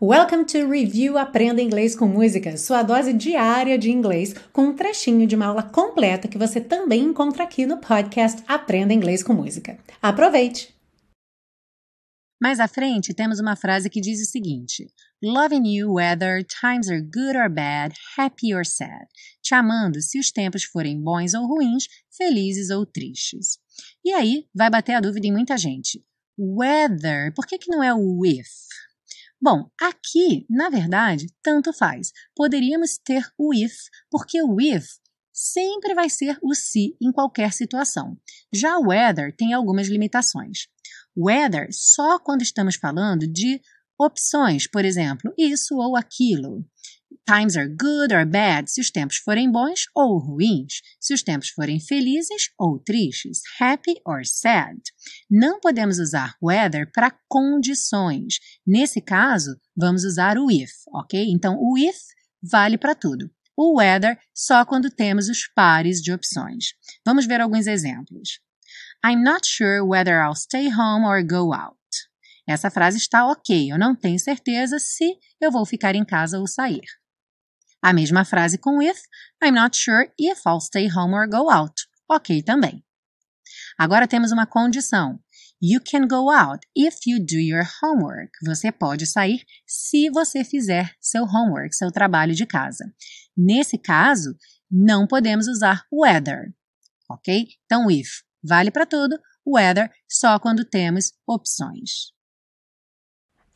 Welcome to Review Aprenda Inglês com Música, sua dose diária de inglês, com um trechinho de uma aula completa que você também encontra aqui no podcast Aprenda Inglês com Música. Aproveite! Mais à frente, temos uma frase que diz o seguinte: Loving you whether times are good or bad, happy or sad. Te amando se os tempos forem bons ou ruins, felizes ou tristes. E aí, vai bater a dúvida em muita gente. Whether, por que, que não é o with? Bom, aqui, na verdade, tanto faz. Poderíamos ter o if, porque o if sempre vai ser o se em qualquer situação. Já o whether tem algumas limitações. Whether só quando estamos falando de opções, por exemplo, isso ou aquilo. Times are good or bad se os tempos forem bons ou ruins, se os tempos forem felizes ou tristes, happy or sad. Não podemos usar whether para condições. Nesse caso, vamos usar o if, ok? Então, o if vale para tudo. O whether só quando temos os pares de opções. Vamos ver alguns exemplos. I'm not sure whether I'll stay home or go out. Essa frase está ok, eu não tenho certeza se eu vou ficar em casa ou sair. A mesma frase com if, I'm not sure if I'll stay home or go out. Ok também. Agora temos uma condição. You can go out if you do your homework. Você pode sair se você fizer seu homework, seu trabalho de casa. Nesse caso, não podemos usar whether. Ok? Então, if vale para tudo, whether só quando temos opções.